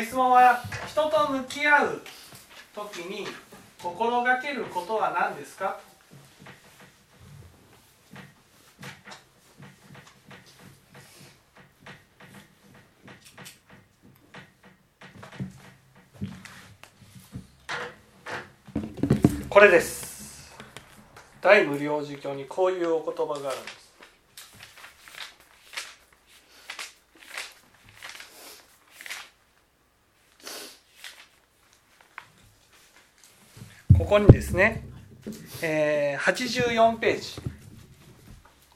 質問は人と向き合う時に心がけることは何ですか？これです。大無量寿経にこういうお言葉があるんです。ここにですね、えー、84ページ。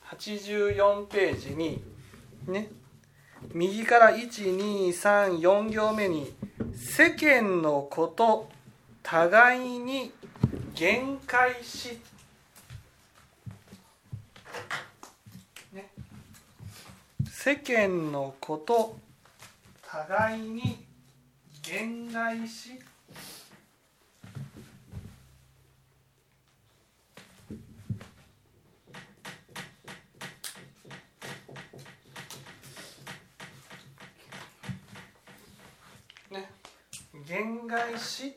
84ページにね右から1234行目に「世間のこと互いに限界し」ね。世間のこと互いに限界しね。限界し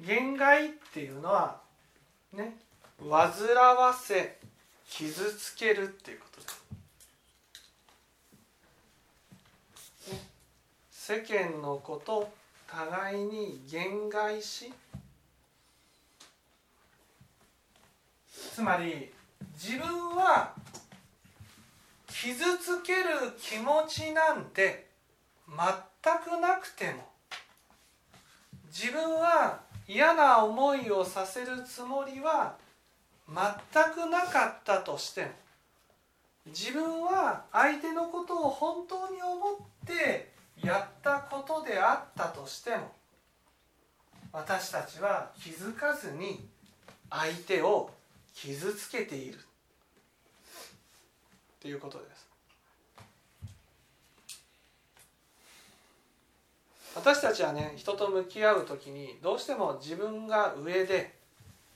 限界っていうのはね煩わせ傷つけるっていうことです、ね、世間のこと互いに限界しつまり自分は傷つける気持ちなんて全くなくても自分は嫌な思いをさせるつもりは全くなかったとしても自分は相手のことを本当に思ってやったことであったとしても私たちは気づかずに相手を傷つけている。ていうことです。私たちはね人と向き合う時にどうしても自分が上で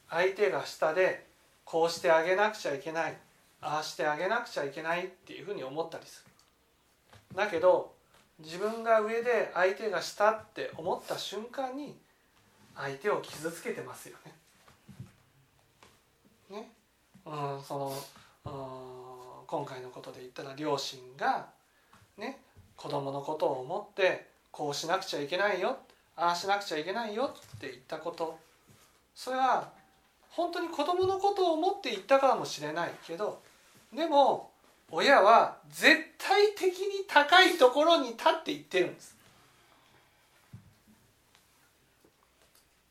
相手が下でこうしてあげなくちゃいけないああしてあげなくちゃいけないっていうふうに思ったりする。だけど自分が上で相手が下って思った瞬間に相手を傷つけてますよね。ね、うん、その、うん今回のことで言ったら両親がね子供のことを思ってこうしなくちゃいけないよああしなくちゃいけないよって言ったことそれは本当に子供のことを思って言ったかもしれないけどでも親は絶対的に高いところに立って言ってるんです。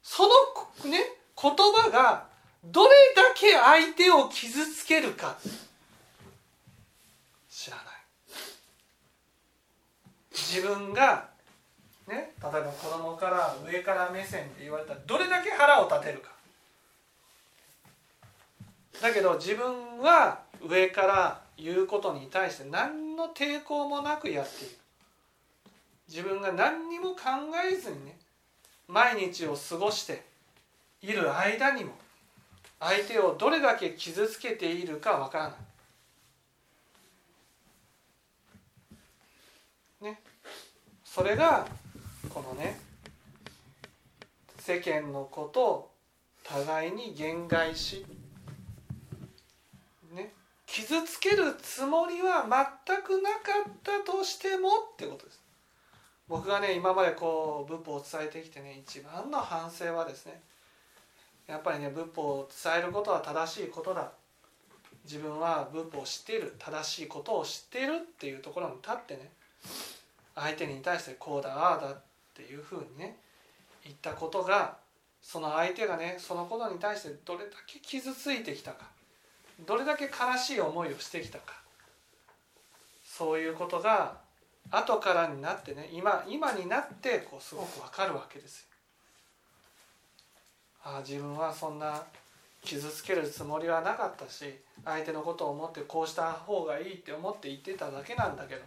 そのね言葉がどれだけ相手を傷つけるか知らない自分がね例えば子供から上から目線で言われたらどれだけ腹を立てるか。だけど自分は上から言うことに対して何の抵抗もなくやっている。自分が何にも考えずにね毎日を過ごしている間にも相手をどれだけ傷つけているかわからない。ね。それがこのね世間のことを互いに言外し、ね、傷つけるつもりは全くなかったとしてもってことです。僕がね今までこう仏法を伝えてきてね一番の反省はですねやっぱりね仏法を伝えることは正しいことだ自分は仏法を知っている正しいことを知っているっていうところに立ってね相手に対してこうだああだっていうふうにね言ったことがその相手がねそのことに対してどれだけ傷ついてきたかどれだけ悲しい思いをしてきたかそういうことが後からになってね今今になってこうすごくわかるわけですよ。ああ自分はそんな傷つけるつもりはなかったし相手のことを思ってこうした方がいいって思って言ってただけなんだけど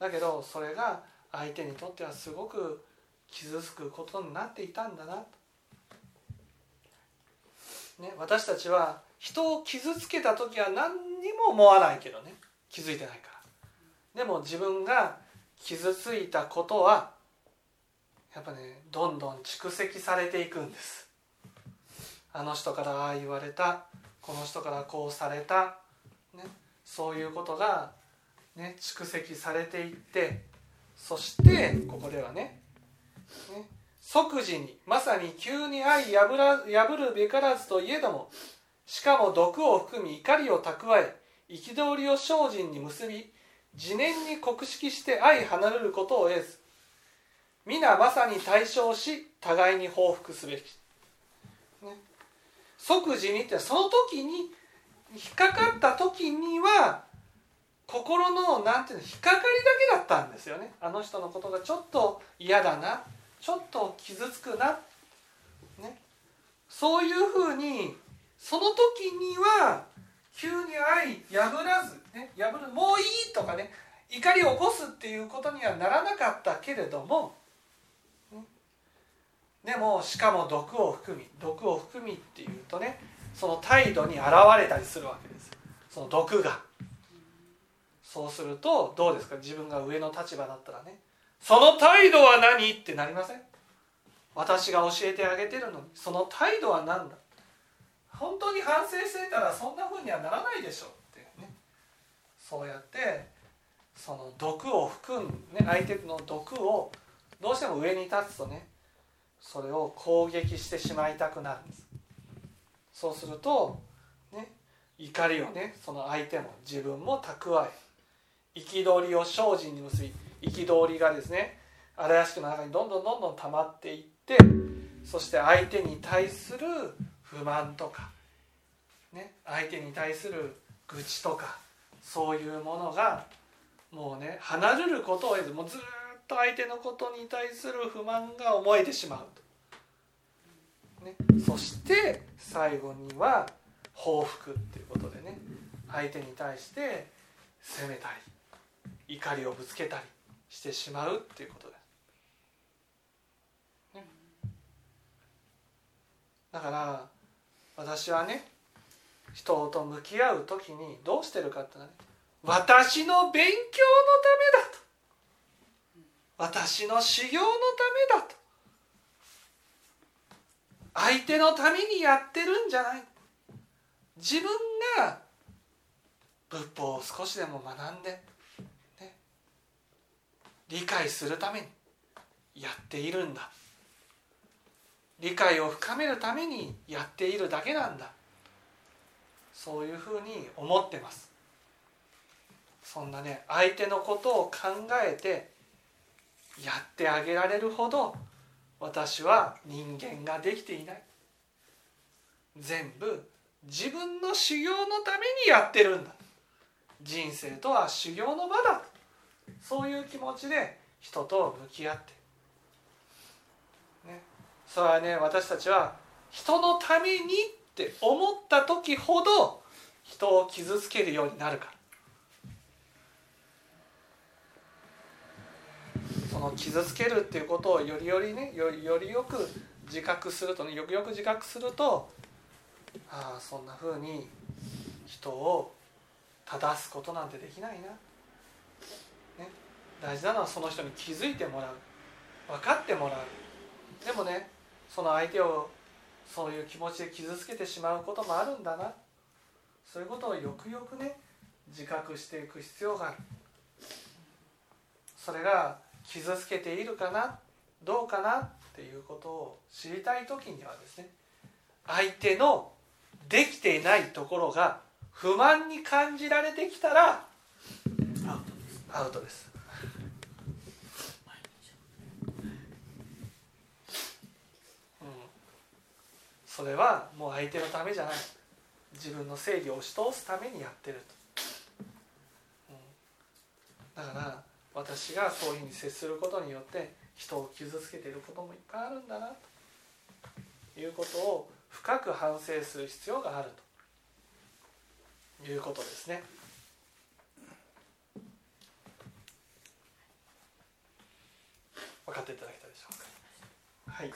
だけどそれが相手にとってはすごく傷つくことになっていたんだなと、ね、私たちは人を傷つけた時は何にも思わないけどね。気づいてないから。でも自分が傷ついたことはやっぱねどんどん蓄積されていくんです。あの人からああ言われた。この人からこうされた、ね、そういうことが、ね、蓄積されていってそしてここではねね即時にまさに急に相破ら破るべからずといえどもしかも毒を含み怒りを蓄え憤りを精進に結び自念に酷式して相離れることを得ず皆まさに対象し互いに報復すべき、ね、即時にってその時に引っかかった時には心のなんていうの引っかかりだけだったんですよね。あの人のことがちょっと嫌だな。ちょっと傷つくな、ね、そういうふうにその時には急に相破らず、ね、破るもういいとかね怒りを起こすっていうことにはならなかったけれども、でもしかも毒を含み毒を含みっていうとねその態度に現れたりするわけですその毒が。そうするとどうですか？自分が上の立場だったらね。その態度は何？ってなりません？私が教えてあげてるのに。その態度は何だ？本当に反省してたらそんなふうにはならないでしょってね。そうやってその毒を含んね相手の毒をどうしても上に立つとねそれを攻撃してしまいたくなるんです。そうするとね怒りをねその相手も自分も蓄え憤りを精進に結び憤りがですね荒屋敷の中にどんどんどんどん溜まっていってそして相手に対する不満とか、ね、相手に対する愚痴とかそういうものがもうね離れることを得ずもうずっと相手のことに対する不満が思えてしまうと、ね、そして最後には報復っていうことでね相手に対して責めたり。怒りをぶつけたりしてしまうっていうことです。だから私はね人と向き合う時にどうしてるかってのはね私の勉強のためだと。私の修行のためだと。相手のためにやってるんじゃない。自分が仏法を少しでも学んで、理解するためにやっているんだ。理解を深めるためにやっているだけなんだ。そういうふうに思ってます。そんなね相手のことを考えてやってあげられるほど私は人間ができていない。全部自分の修行のためにやってるんだ。人生とは修行の場だ。そういう気持ちで人と向き合って。ね。それはね私たちは人のためにって思った時ほど人を傷つけるようになるから。その傷つけるっていうことをよりよりねよりよりよく自覚するとねよくよく自覚するとああそんなふうに人を正すことなんてできないな、ね、大事なのはその人に気づいてもらう。分かってもらう。でもねその相手をそういう気持ちで傷つけてしまうこともあるんだな。そういうことをよくよくね自覚していく必要がある。それが傷つけているかなどうかなっていうことを知りたい時にはですね相手のできていないところが不満に感じられてきたらアウトです。それはもう相手のためじゃない。自分の正義を押し通すためにやってると、うん、だから私がそういうふうに接することによって人を傷つけていることもいっぱいあるんだなと。いうことを深く反省する必要があると。いうことですね。分かっていただけたでしょうか。はい